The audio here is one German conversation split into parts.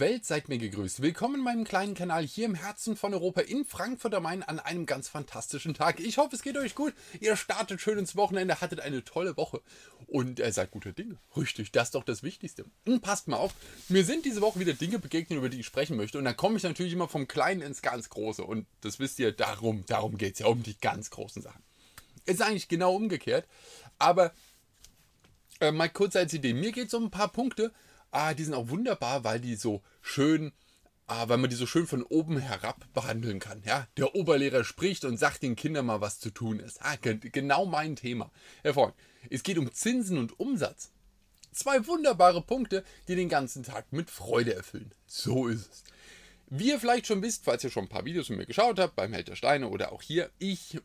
Welt, seid mir gegrüßt. Willkommen in meinem kleinen Kanal hier im Herzen von Europa in Frankfurt am Main an einem ganz fantastischen Tag. Ich hoffe, es geht euch gut. Ihr startet schön ins Wochenende, hattet eine tolle Woche und äh, seid guter Dinge. Richtig, das ist doch das Wichtigste. Und passt mal auf, mir sind diese Woche wieder Dinge begegnet, über die ich sprechen möchte. Und dann komme ich natürlich immer vom Kleinen ins ganz Große. Und das wisst ihr, darum, darum geht es ja, um die ganz großen Sachen. Ist eigentlich genau umgekehrt. Aber äh, mal kurz als Idee. Mir geht es um ein paar Punkte ah, die sind auch wunderbar, weil die so schön, ah, weil man die so schön von oben herab behandeln kann. Ja, der Oberlehrer spricht und sagt den Kindern mal, was zu tun ist. Ah, genau mein Thema. Herr Freund, es geht um Zinsen und Umsatz. Zwei wunderbare Punkte, die den ganzen Tag mit Freude erfüllen. So ist es. Wie ihr vielleicht schon wisst, falls ihr schon ein paar Videos von mir geschaut habt, beim Held der Steine oder auch hier, ich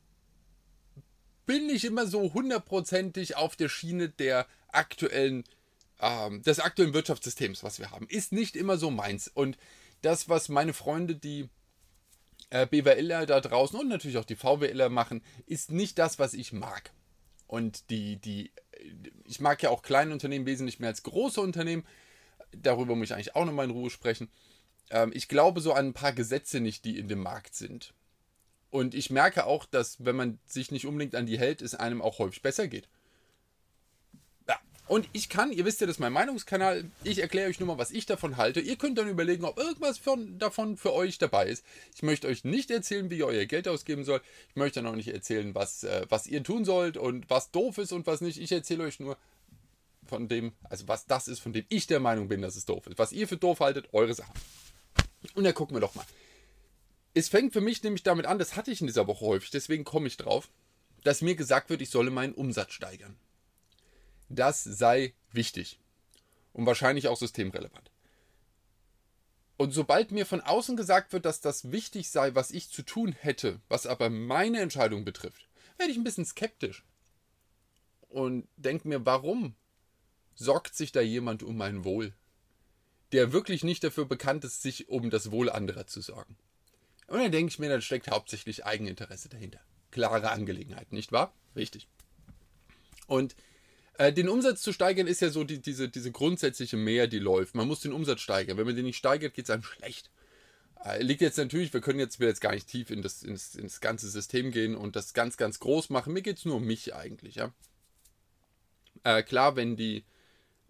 bin nicht immer so hundertprozentig auf der Schiene der aktuellen ähm, des aktuellen Wirtschaftssystems, was wir haben, ist nicht immer so meins. Und das, was meine Freunde, die äh, BWLer da draußen und natürlich auch die VWLer machen, ist nicht das, was ich mag. Und die, die, ich mag ja auch kleine Unternehmen wesentlich mehr als große Unternehmen. Darüber muss ich eigentlich auch nochmal in Ruhe sprechen. Ähm, ich glaube so an ein paar Gesetze nicht, die in dem Markt sind. Und ich merke auch, dass wenn man sich nicht unbedingt an die hält, es einem auch häufig besser geht. Und ich kann, ihr wisst ja, das ist mein Meinungskanal, ich erkläre euch nur mal, was ich davon halte. Ihr könnt dann überlegen, ob irgendwas von, davon für euch dabei ist. Ich möchte euch nicht erzählen, wie ihr euer Geld ausgeben sollt. Ich möchte dann auch nicht erzählen, was, äh, was ihr tun sollt und was doof ist und was nicht. Ich erzähle euch nur von dem, also was das ist, von dem ich der Meinung bin, dass es doof ist. Was ihr für doof haltet, eure Sache. Und dann gucken wir doch mal. Es fängt für mich nämlich damit an, das hatte ich in dieser Woche häufig, deswegen komme ich drauf, dass mir gesagt wird, ich solle meinen Umsatz steigern. Das sei wichtig und wahrscheinlich auch systemrelevant. Und sobald mir von außen gesagt wird, dass das wichtig sei, was ich zu tun hätte, was aber meine Entscheidung betrifft, werde ich ein bisschen skeptisch und denke mir, warum sorgt sich da jemand um mein Wohl, der wirklich nicht dafür bekannt ist, sich um das Wohl anderer zu sorgen. Und dann denke ich mir, da steckt hauptsächlich Eigeninteresse dahinter. Klare Angelegenheit, nicht wahr? Richtig. Und äh, den Umsatz zu steigern ist ja so die, diese, diese grundsätzliche Mehr, die läuft. Man muss den Umsatz steigern. Wenn man den nicht steigert, geht es einem schlecht. Äh, liegt jetzt natürlich, wir können jetzt, will jetzt gar nicht tief in das, ins, ins ganze System gehen und das ganz, ganz groß machen. Mir geht es nur um mich eigentlich, ja. Äh, klar, wenn die,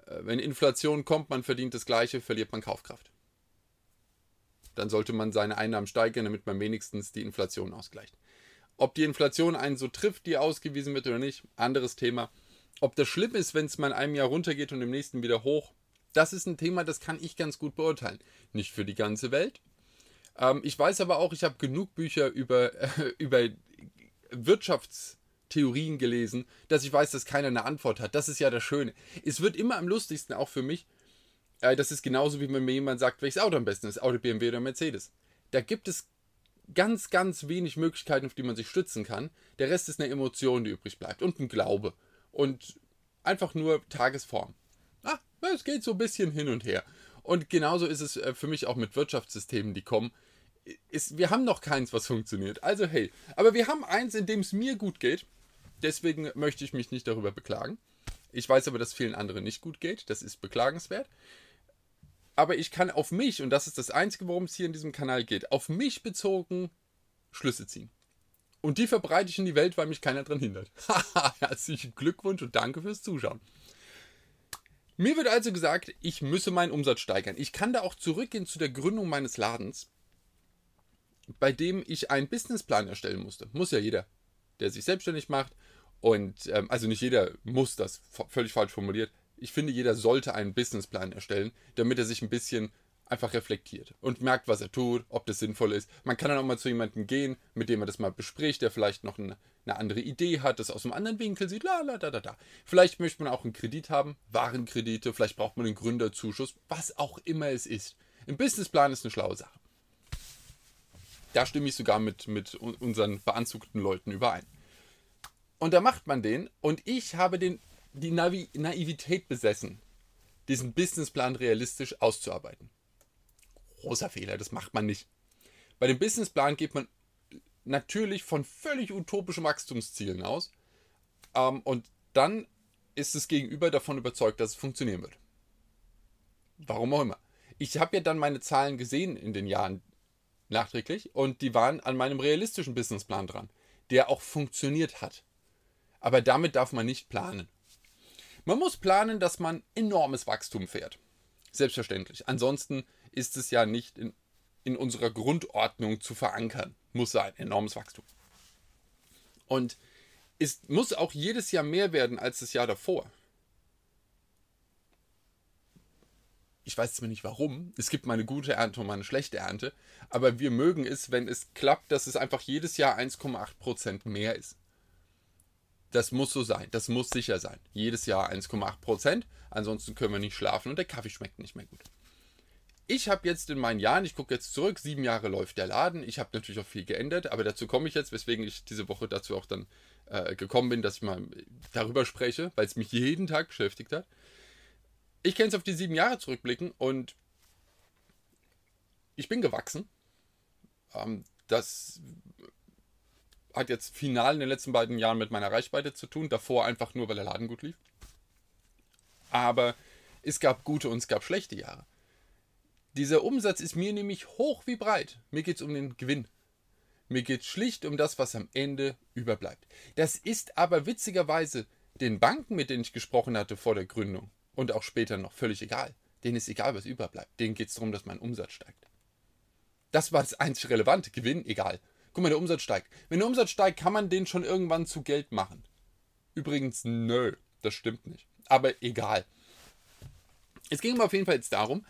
äh, wenn Inflation kommt, man verdient das Gleiche, verliert man Kaufkraft. Dann sollte man seine Einnahmen steigern, damit man wenigstens die Inflation ausgleicht. Ob die Inflation einen so trifft, die ausgewiesen wird oder nicht, anderes Thema. Ob das schlimm ist, wenn es mal in einem Jahr runtergeht und im nächsten wieder hoch, das ist ein Thema, das kann ich ganz gut beurteilen. Nicht für die ganze Welt. Ähm, ich weiß aber auch, ich habe genug Bücher über, äh, über Wirtschaftstheorien gelesen, dass ich weiß, dass keiner eine Antwort hat. Das ist ja das Schöne. Es wird immer am lustigsten, auch für mich. Äh, das ist genauso, wie wenn mir jemand sagt, welches Auto am besten ist, Auto, BMW oder Mercedes. Da gibt es ganz, ganz wenig Möglichkeiten, auf die man sich stützen kann. Der Rest ist eine Emotion, die übrig bleibt und ein Glaube und einfach nur Tagesform. Ah, es geht so ein bisschen hin und her. Und genauso ist es äh, für mich auch mit Wirtschaftssystemen, die kommen. Ist, wir haben noch keins, was funktioniert. Also hey, aber wir haben eins, in dem es mir gut geht. Deswegen möchte ich mich nicht darüber beklagen. Ich weiß aber, dass vielen anderen nicht gut geht. Das ist beklagenswert. Aber ich kann auf mich, und das ist das Einzige, worum es hier in diesem Kanal geht, auf mich bezogen Schlüsse ziehen. Und die verbreite ich in die Welt, weil mich keiner daran hindert. Herzlichen Glückwunsch und danke fürs Zuschauen. Mir wird also gesagt, ich müsse meinen Umsatz steigern. Ich kann da auch zurückgehen zu der Gründung meines Ladens, bei dem ich einen Businessplan erstellen musste. Muss ja jeder, der sich selbstständig macht. Und ähm, also nicht jeder muss das, völlig falsch formuliert. Ich finde, jeder sollte einen Businessplan erstellen, damit er sich ein bisschen einfach reflektiert und merkt, was er tut, ob das sinnvoll ist. Man kann dann auch mal zu jemandem gehen, mit dem man das mal bespricht, der vielleicht noch eine, eine andere Idee hat, das aus einem anderen Winkel sieht, la la da da da. Vielleicht möchte man auch einen Kredit haben, Warenkredite, vielleicht braucht man einen Gründerzuschuss, was auch immer es ist. Ein Businessplan ist eine schlaue Sache. Da stimme ich sogar mit, mit unseren beanzugten Leuten überein. Und da macht man den und ich habe den, die Navi Naivität besessen, diesen Businessplan realistisch auszuarbeiten großer Fehler, das macht man nicht. Bei dem Businessplan geht man natürlich von völlig utopischen Wachstumszielen aus ähm, und dann ist das Gegenüber davon überzeugt, dass es funktionieren wird. Warum auch immer. Ich habe ja dann meine Zahlen gesehen in den Jahren nachträglich und die waren an meinem realistischen Businessplan dran, der auch funktioniert hat. Aber damit darf man nicht planen. Man muss planen, dass man enormes Wachstum fährt. Selbstverständlich. Ansonsten ist es ja nicht in, in unserer Grundordnung zu verankern. Muss sein, enormes Wachstum. Und es muss auch jedes Jahr mehr werden als das Jahr davor. Ich weiß zwar nicht warum, es gibt mal eine gute Ernte und mal eine schlechte Ernte, aber wir mögen es, wenn es klappt, dass es einfach jedes Jahr 1,8% mehr ist. Das muss so sein, das muss sicher sein. Jedes Jahr 1,8%, ansonsten können wir nicht schlafen und der Kaffee schmeckt nicht mehr gut. Ich habe jetzt in meinen Jahren, ich gucke jetzt zurück, sieben Jahre läuft der Laden. Ich habe natürlich auch viel geändert, aber dazu komme ich jetzt, weswegen ich diese Woche dazu auch dann äh, gekommen bin, dass ich mal darüber spreche, weil es mich jeden Tag beschäftigt hat. Ich kann jetzt auf die sieben Jahre zurückblicken und ich bin gewachsen. Ähm, das hat jetzt final in den letzten beiden Jahren mit meiner Reichweite zu tun. Davor einfach nur, weil der Laden gut lief. Aber es gab gute und es gab schlechte Jahre. Dieser Umsatz ist mir nämlich hoch wie breit. Mir geht es um den Gewinn. Mir geht es schlicht um das, was am Ende überbleibt. Das ist aber witzigerweise den Banken, mit denen ich gesprochen hatte vor der Gründung und auch später noch völlig egal. Denen ist egal, was überbleibt. Denen geht es darum, dass mein Umsatz steigt. Das war das einzig Relevante. Gewinn, egal. Guck mal, der Umsatz steigt. Wenn der Umsatz steigt, kann man den schon irgendwann zu Geld machen. Übrigens, nö, das stimmt nicht. Aber egal. Es ging mir auf jeden Fall jetzt darum,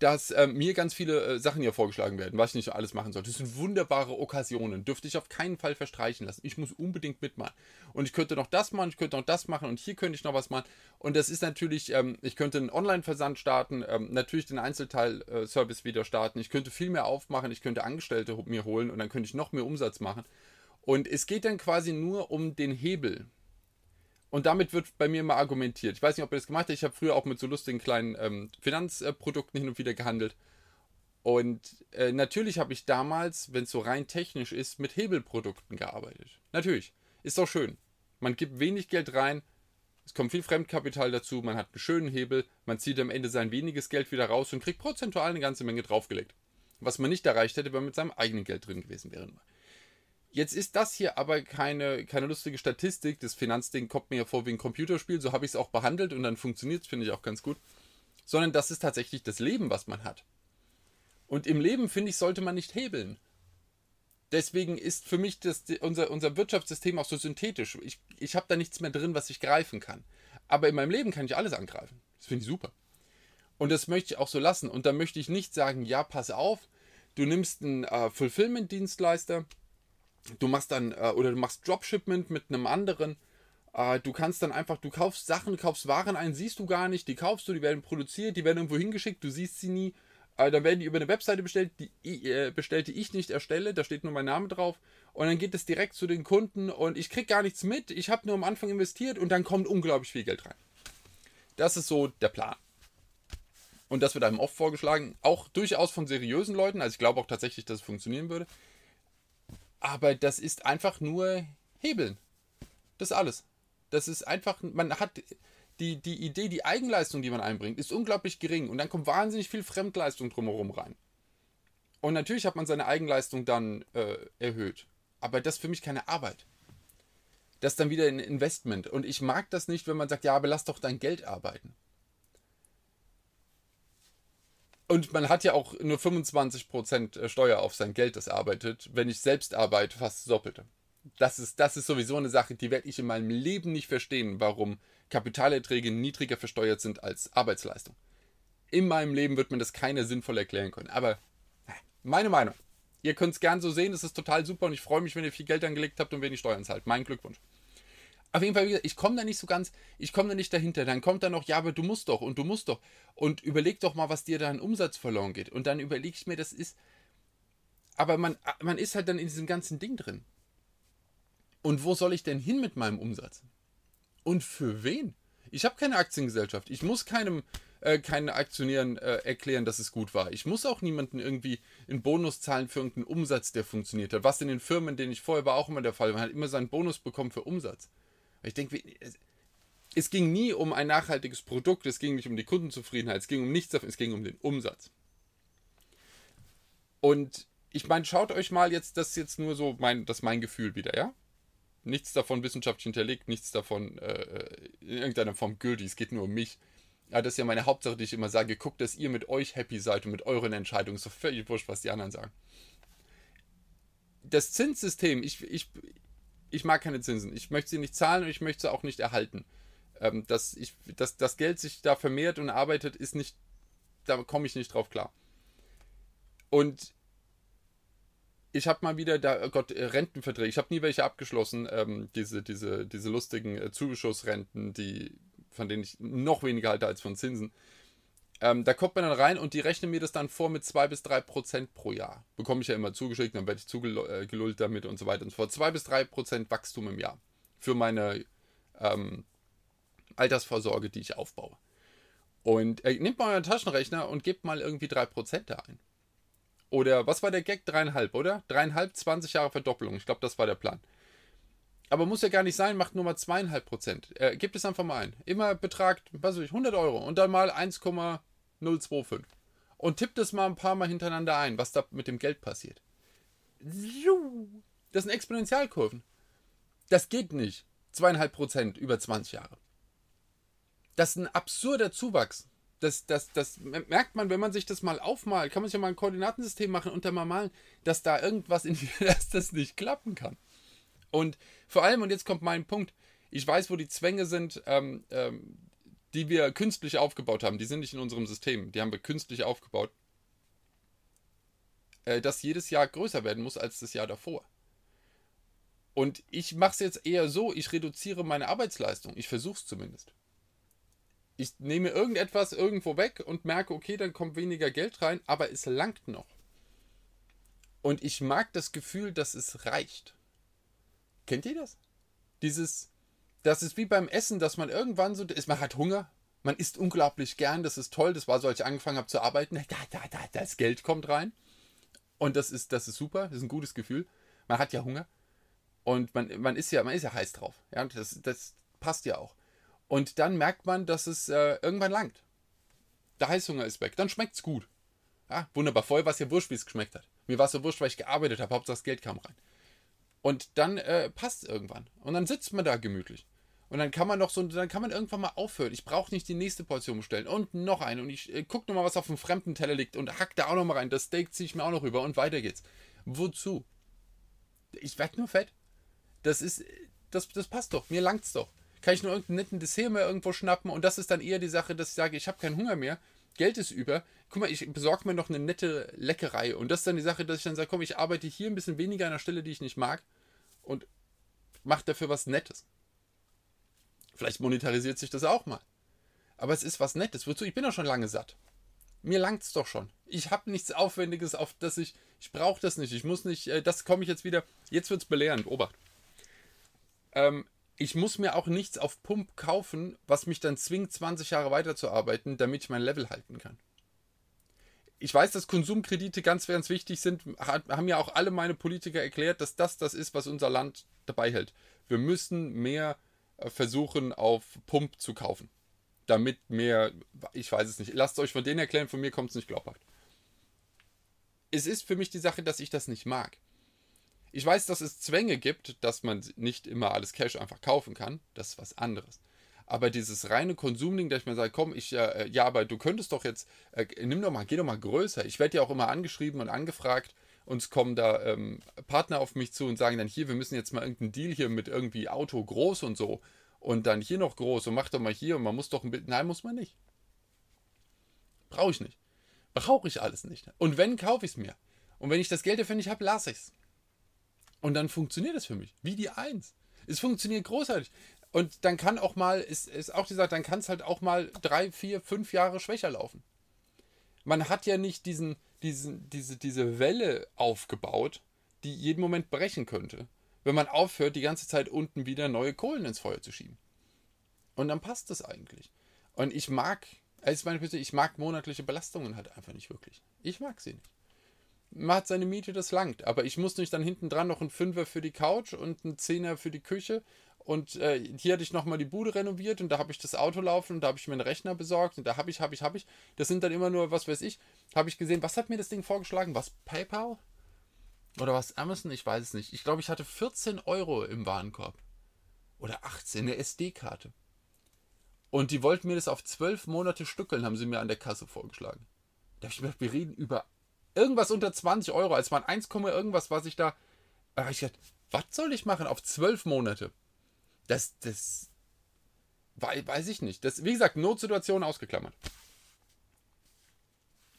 dass äh, mir ganz viele äh, Sachen hier vorgeschlagen werden, was ich nicht alles machen soll. Das sind wunderbare Okkasionen, dürfte ich auf keinen Fall verstreichen lassen. Ich muss unbedingt mitmachen. Und ich könnte noch das machen, ich könnte noch das machen und hier könnte ich noch was machen. Und das ist natürlich, ähm, ich könnte einen Online-Versand starten, ähm, natürlich den Einzelteil-Service wieder starten, ich könnte viel mehr aufmachen, ich könnte Angestellte mir holen und dann könnte ich noch mehr Umsatz machen. Und es geht dann quasi nur um den Hebel. Und damit wird bei mir mal argumentiert. Ich weiß nicht, ob ihr das gemacht habt. Ich habe früher auch mit so lustigen kleinen ähm, Finanzprodukten hin und wieder gehandelt. Und äh, natürlich habe ich damals, wenn es so rein technisch ist, mit Hebelprodukten gearbeitet. Natürlich. Ist doch schön. Man gibt wenig Geld rein, es kommt viel Fremdkapital dazu, man hat einen schönen Hebel, man zieht am Ende sein weniges Geld wieder raus und kriegt prozentual eine ganze Menge draufgelegt. Was man nicht erreicht hätte, wenn man mit seinem eigenen Geld drin gewesen wäre. Jetzt ist das hier aber keine, keine lustige Statistik. Das Finanzding kommt mir ja vor wie ein Computerspiel. So habe ich es auch behandelt und dann funktioniert es, finde ich auch ganz gut. Sondern das ist tatsächlich das Leben, was man hat. Und im Leben, finde ich, sollte man nicht hebeln. Deswegen ist für mich das, unser, unser Wirtschaftssystem auch so synthetisch. Ich, ich habe da nichts mehr drin, was ich greifen kann. Aber in meinem Leben kann ich alles angreifen. Das finde ich super. Und das möchte ich auch so lassen. Und da möchte ich nicht sagen, ja, pass auf, du nimmst einen äh, Fulfillment-Dienstleister, du machst dann, äh, oder du machst Dropshipment mit einem anderen. Äh, du kannst dann einfach, du kaufst Sachen, kaufst Waren ein, siehst du gar nicht, die kaufst du, die werden produziert, die werden irgendwo hingeschickt, du siehst sie nie. Äh, dann werden die über eine Webseite bestellt, die, äh, bestellt, die ich nicht erstelle, da steht nur mein Name drauf. Und dann geht es direkt zu den Kunden und ich krieg gar nichts mit. Ich habe nur am Anfang investiert und dann kommt unglaublich viel Geld rein. Das ist so der Plan. Und das wird einem oft vorgeschlagen, auch durchaus von seriösen Leuten. Also ich glaube auch tatsächlich, dass es funktionieren würde. Aber das ist einfach nur Hebeln. Das ist alles. Das ist einfach, man hat die, die Idee, die Eigenleistung, die man einbringt, ist unglaublich gering. Und dann kommt wahnsinnig viel Fremdleistung drumherum rein. Und natürlich hat man seine Eigenleistung dann äh, erhöht. Aber das ist für mich keine Arbeit. Das ist dann wieder ein Investment. Und ich mag das nicht, wenn man sagt, ja, aber lass doch dein Geld arbeiten. Und man hat ja auch nur 25% äh, Steuer auf sein Geld, das arbeitet. Wenn ich selbst arbeite, fast das Doppelte. Das ist, das ist sowieso eine Sache, die werde ich in meinem Leben nicht verstehen, warum Kapitalerträge niedriger versteuert sind als Arbeitsleistung. In meinem Leben wird man das keiner sinnvoll erklären können. Aber meine Meinung. Ihr könnt es gern so sehen, es ist total super und ich freue mich, wenn ihr viel Geld angelegt habt und wenig Steuern zahlt. Mein Glückwunsch. Auf jeden Fall, ich komme da nicht so ganz, ich komme da nicht dahinter. Dann kommt da noch, ja, aber du musst doch und du musst doch. Und überleg doch mal, was dir da an Umsatz verloren geht. Und dann überlege ich mir, das ist. Aber man, man ist halt dann in diesem ganzen Ding drin. Und wo soll ich denn hin mit meinem Umsatz? Und für wen? Ich habe keine Aktiengesellschaft. Ich muss keinem, äh, keinen Aktionären äh, erklären, dass es gut war. Ich muss auch niemanden irgendwie einen Bonus zahlen für irgendeinen Umsatz, der funktioniert hat. Was in den Firmen, denen ich vorher war, auch immer der Fall war. Man hat immer seinen Bonus bekommen für Umsatz. Ich denke, es ging nie um ein nachhaltiges Produkt, es ging nicht um die Kundenzufriedenheit, es ging um nichts es ging um den Umsatz. Und ich meine, schaut euch mal jetzt, das ist jetzt nur so mein, das mein Gefühl wieder, ja? Nichts davon wissenschaftlich hinterlegt, nichts davon äh, in irgendeiner Form gültig. Es geht nur um mich. Ja, das ist ja meine Hauptsache, die ich immer sage. Guckt, dass ihr mit euch happy seid und mit euren Entscheidungen. Doch völlig wurscht, was die anderen sagen. Das Zinssystem, ich, ich, ich mag keine Zinsen. Ich möchte sie nicht zahlen und ich möchte sie auch nicht erhalten. Ähm, dass, ich, dass das Geld sich da vermehrt und arbeitet, ist nicht, da komme ich nicht drauf klar. Und ich habe mal wieder da, oh Gott, äh, Rentenverträge. Ich habe nie welche abgeschlossen. Ähm, diese, diese, diese lustigen äh, Zuschussrenten, die, von denen ich noch weniger halte als von Zinsen. Ähm, da kommt man dann rein und die rechnen mir das dann vor mit 2 bis 3 Prozent pro Jahr. Bekomme ich ja immer zugeschickt, dann werde ich zugelullt äh, damit und so weiter und so fort. 2 bis 3 Prozent Wachstum im Jahr für meine ähm, Altersvorsorge, die ich aufbaue. Und äh, nehmt mal euren Taschenrechner und gebt mal irgendwie 3 Prozent da ein. Oder was war der Gag? Dreieinhalb, oder? Dreieinhalb, 20 Jahre Verdoppelung. Ich glaube, das war der Plan. Aber muss ja gar nicht sein, macht nur mal zweieinhalb Prozent. Äh, gebt es einfach mal ein. Immer Betrag, was weiß ich, 100 Euro und dann mal 1,025. Und tippt es mal ein paar Mal hintereinander ein, was da mit dem Geld passiert. Das sind Exponentialkurven. Das geht nicht. Zweieinhalb Prozent über 20 Jahre. Das ist ein absurder Zuwachs das, das, das merkt man, wenn man sich das mal aufmalt, kann man sich ja mal ein Koordinatensystem machen und dann mal malen, dass da irgendwas in dass das nicht klappen kann. Und vor allem, und jetzt kommt mein Punkt, ich weiß, wo die Zwänge sind, ähm, ähm, die wir künstlich aufgebaut haben. Die sind nicht in unserem System, die haben wir künstlich aufgebaut. Äh, dass jedes Jahr größer werden muss als das Jahr davor. Und ich mache es jetzt eher so, ich reduziere meine Arbeitsleistung. Ich versuche es zumindest ich nehme irgendetwas irgendwo weg und merke, okay, dann kommt weniger Geld rein, aber es langt noch. Und ich mag das Gefühl, dass es reicht. Kennt ihr das? Dieses, das ist wie beim Essen, dass man irgendwann so ist, man hat Hunger, man isst unglaublich gern, das ist toll, das war so, als ich angefangen habe zu arbeiten, da, da, da, das Geld kommt rein. Und das ist, das ist super, das ist ein gutes Gefühl. Man hat ja Hunger. Und man, man ist ja, man ist ja heiß drauf. Ja, das, das passt ja auch. Und dann merkt man, dass es äh, irgendwann langt. Der Heißhunger ist weg. Dann schmeckt es gut. Ja, wunderbar. Vorher war es ja wurscht, wie es geschmeckt hat. Mir war es so wurscht, weil ich gearbeitet habe. Hauptsache das Geld kam rein. Und dann äh, passt es irgendwann. Und dann sitzt man da gemütlich. Und dann kann man noch so, dann kann man irgendwann mal aufhören. Ich brauche nicht die nächste Portion bestellen. Und noch eine. Und ich äh, gucke nochmal, was auf dem fremden Teller liegt. Und hack da auch nochmal rein. Das Steak ziehe ich mir auch noch rüber. Und weiter geht's. Wozu? Ich werde nur fett. Das ist, das, das passt doch. Mir langt's doch kann ich nur irgendeinen netten Dessert mehr irgendwo schnappen und das ist dann eher die Sache, dass ich sage, ich habe keinen Hunger mehr, Geld ist über, guck mal, ich besorge mir noch eine nette Leckerei und das ist dann die Sache, dass ich dann sage, komm, ich arbeite hier ein bisschen weniger an der Stelle, die ich nicht mag und mache dafür was Nettes. Vielleicht monetarisiert sich das auch mal. Aber es ist was Nettes. Wozu? Ich bin doch schon lange satt. Mir langt es doch schon. Ich habe nichts Aufwendiges, auf das ich. Ich brauche das nicht. Ich muss nicht. Äh, das komme ich jetzt wieder. Jetzt wird es belehrend. Obacht. Ähm, ich muss mir auch nichts auf Pump kaufen, was mich dann zwingt, 20 Jahre weiterzuarbeiten, damit ich mein Level halten kann. Ich weiß, dass Konsumkredite ganz, ganz wichtig sind. Haben ja auch alle meine Politiker erklärt, dass das das ist, was unser Land dabei hält. Wir müssen mehr versuchen, auf Pump zu kaufen. Damit mehr, ich weiß es nicht. Lasst euch von denen erklären, von mir kommt es nicht glaubhaft. Es ist für mich die Sache, dass ich das nicht mag. Ich weiß, dass es Zwänge gibt, dass man nicht immer alles Cash einfach kaufen kann. Das ist was anderes. Aber dieses reine Konsumding, dass ich mir sage, komm, ich, äh, ja, aber du könntest doch jetzt, äh, nimm doch mal, geh doch mal größer. Ich werde ja auch immer angeschrieben und angefragt. Uns kommen da ähm, Partner auf mich zu und sagen dann, hier, wir müssen jetzt mal irgendeinen Deal hier mit irgendwie Auto groß und so. Und dann hier noch groß und mach doch mal hier und man muss doch ein bisschen. Nein, muss man nicht. Brauche ich nicht. Brauche ich alles nicht. Und wenn, kaufe ich es mir. Und wenn ich das Geld dafür nicht habe, lasse ich es. Und dann funktioniert es für mich. Wie die Eins. Es funktioniert großartig. Und dann kann auch mal, ist, ist auch gesagt, dann kann es halt auch mal drei, vier, fünf Jahre schwächer laufen. Man hat ja nicht diesen, diesen, diese, diese Welle aufgebaut, die jeden Moment brechen könnte, wenn man aufhört, die ganze Zeit unten wieder neue Kohlen ins Feuer zu schieben. Und dann passt das eigentlich. Und ich mag, als meine Persönlichkeit, ich mag monatliche Belastungen halt einfach nicht wirklich. Ich mag sie nicht man hat seine Miete, das langt. Aber ich muss nicht dann hinten dran noch einen Fünfer für die Couch und einen Zehner für die Küche Und äh, hier hatte ich nochmal die Bude renoviert und da habe ich das Auto laufen und da habe ich mir einen Rechner besorgt und da habe ich, habe ich, habe ich. Das sind dann immer nur, was weiß ich, habe ich gesehen, was hat mir das Ding vorgeschlagen? Was PayPal? Oder was Amazon? Ich weiß es nicht. Ich glaube, ich hatte 14 Euro im Warenkorb. Oder 18, eine SD-Karte. Und die wollten mir das auf 12 Monate stückeln, haben sie mir an der Kasse vorgeschlagen. Da habe ich mir gedacht, wir reden über irgendwas unter 20 Euro. Es waren 1, irgendwas, was ich da. Da habe ich gedacht, was soll ich machen auf 12 Monate? Das, das. Weiß ich nicht. Das, wie gesagt, Notsituation ausgeklammert.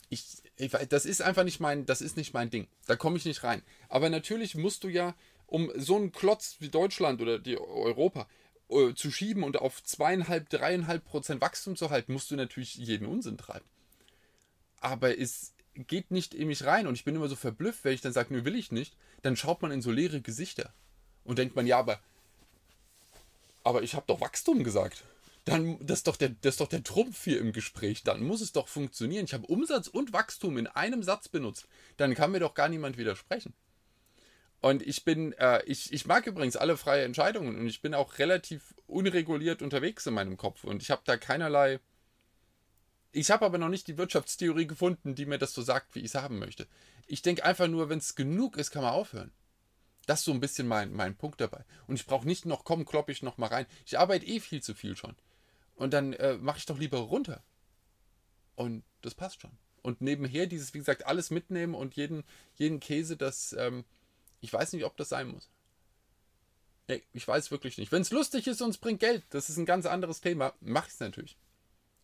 Ich, ich, das ist einfach nicht mein, das ist nicht mein Ding. Da komme ich nicht rein. Aber natürlich musst du ja, um so einen Klotz wie Deutschland oder die Europa äh, zu schieben und auf zweieinhalb, dreieinhalb Prozent Wachstum zu halten, musst du natürlich jeden Unsinn treiben. Aber es geht nicht in mich rein und ich bin immer so verblüfft, wenn ich dann sage, nö, will ich nicht, dann schaut man in so leere Gesichter und denkt man, ja, aber, aber ich habe doch Wachstum gesagt dann das ist doch der, das ist doch der Trumpf hier im Gespräch. Dann muss es doch funktionieren. Ich habe Umsatz und Wachstum in einem Satz benutzt. Dann kann mir doch gar niemand widersprechen. Und ich bin, äh, ich, ich mag übrigens alle freie Entscheidungen und ich bin auch relativ unreguliert unterwegs in meinem Kopf und ich habe da keinerlei. Ich habe aber noch nicht die Wirtschaftstheorie gefunden, die mir das so sagt, wie ich es haben möchte. Ich denke einfach nur, wenn es genug ist, kann man aufhören. Das ist so ein bisschen mein, mein Punkt dabei. Und ich brauche nicht noch, komm, klopp ich noch mal rein. Ich arbeite eh viel zu viel schon. Und dann äh, mache ich doch lieber runter. Und das passt schon. Und nebenher dieses, wie gesagt, alles mitnehmen und jeden, jeden Käse, das, ähm, ich weiß nicht, ob das sein muss. Nee, ich weiß wirklich nicht. Wenn es lustig ist und es bringt Geld, das ist ein ganz anderes Thema, mache ich es natürlich.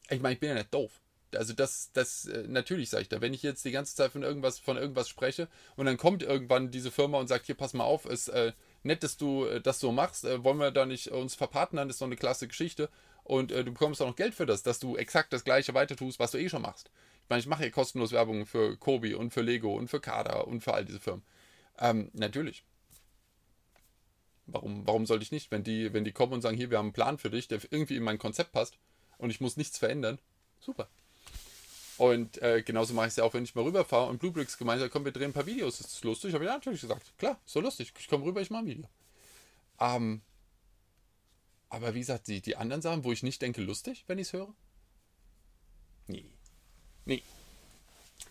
Ich meine, ich bin ja nicht doof. Also das, das, äh, natürlich sage ich da, wenn ich jetzt die ganze Zeit von irgendwas, von irgendwas spreche und dann kommt irgendwann diese Firma und sagt, hier, pass mal auf, ist äh, nett, dass du äh, das so machst, äh, wollen wir da nicht uns verpartnern, ist doch eine klasse Geschichte und äh, du bekommst auch noch Geld für das, dass du exakt das gleiche weiter tust, was du eh schon machst. Ich meine, ich mache hier kostenlos Werbung für Kobi und für Lego und für Kada und für all diese Firmen. Ähm, natürlich. Warum, warum sollte ich nicht? Wenn die, wenn die kommen und sagen, hier, wir haben einen Plan für dich, der irgendwie in mein Konzept passt und ich muss nichts verändern, super. Und äh, genauso mache ich es ja auch, wenn ich mal rüberfahre und Bluebricks gemeint hat, komm, wir drehen ein paar Videos, ist das lustig? Habe ich ja natürlich gesagt, klar, ist so lustig, ich komme rüber, ich mache ein Video. Ähm, aber wie gesagt, die, die anderen Sachen, wo ich nicht denke, lustig, wenn ich es höre? Nee. Nee.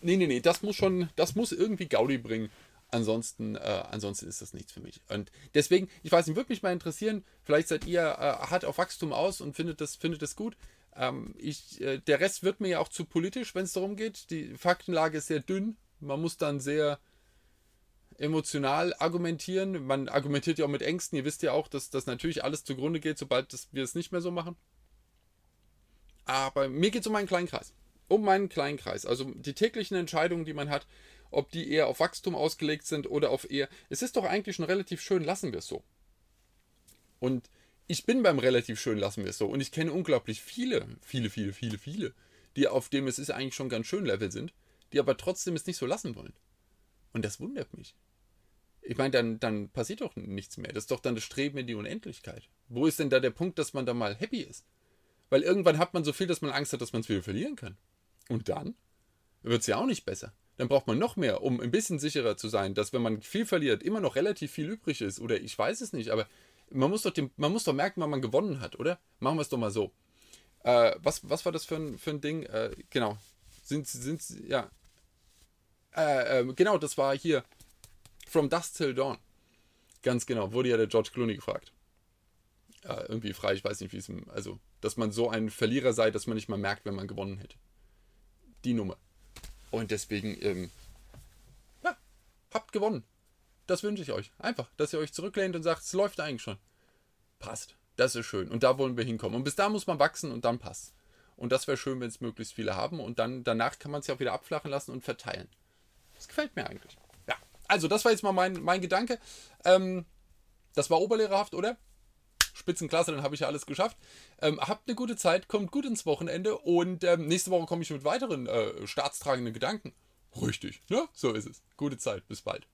Nee, nee, nee, das muss schon, das muss irgendwie Gaudi bringen. Ansonsten, äh, ansonsten ist das nichts für mich. Und deswegen, ich weiß nicht, würde mich mal interessieren, vielleicht seid ihr äh, hart auf Wachstum aus und findet das, findet das gut. Ähm, ich, äh, der Rest wird mir ja auch zu politisch, wenn es darum geht. Die Faktenlage ist sehr dünn. Man muss dann sehr, emotional argumentieren. Man argumentiert ja auch mit Ängsten. Ihr wisst ja auch, dass das natürlich alles zugrunde geht, sobald das, wir es nicht mehr so machen. Aber mir geht es um meinen kleinen Kreis. Um meinen kleinen Kreis. Also die täglichen Entscheidungen, die man hat, ob die eher auf Wachstum ausgelegt sind oder auf eher. Es ist doch eigentlich schon relativ schön, lassen wir es so. Und ich bin beim relativ schön, lassen wir es so. Und ich kenne unglaublich viele, viele, viele, viele, viele, die auf dem es ist eigentlich schon ganz schön Level sind, die aber trotzdem es nicht so lassen wollen. Und das wundert mich. Ich meine, dann, dann passiert doch nichts mehr. Das ist doch dann das Streben in die Unendlichkeit. Wo ist denn da der Punkt, dass man da mal happy ist? Weil irgendwann hat man so viel, dass man Angst hat, dass man es wieder verlieren kann. Und dann wird es ja auch nicht besser. Dann braucht man noch mehr, um ein bisschen sicherer zu sein, dass wenn man viel verliert, immer noch relativ viel übrig ist. Oder ich weiß es nicht, aber man muss doch, dem, man muss doch merken, wann man gewonnen hat, oder? Machen wir es doch mal so. Äh, was, was war das für ein, für ein Ding? Äh, genau. Sind, sind, ja. Äh, ähm, genau, das war hier From Dust Till Dawn. Ganz genau, wurde ja der George Clooney gefragt. Ja, irgendwie frei, ich weiß nicht, wie es. Also, dass man so ein Verlierer sei, dass man nicht mal merkt, wenn man gewonnen hätte. Die Nummer. Und deswegen, ähm, ja, habt gewonnen. Das wünsche ich euch. Einfach, dass ihr euch zurücklehnt und sagt, es läuft eigentlich schon. Passt. Das ist schön. Und da wollen wir hinkommen. Und bis da muss man wachsen und dann passt. Und das wäre schön, wenn es möglichst viele haben. Und dann danach kann man es ja auch wieder abflachen lassen und verteilen. Das gefällt mir eigentlich also, das war jetzt mal mein, mein Gedanke. Ähm, das war oberlehrerhaft, oder? Spitzenklasse, dann habe ich ja alles geschafft. Ähm, habt eine gute Zeit, kommt gut ins Wochenende und ähm, nächste Woche komme ich mit weiteren äh, staatstragenden Gedanken. Richtig, ne? So ist es. Gute Zeit, bis bald.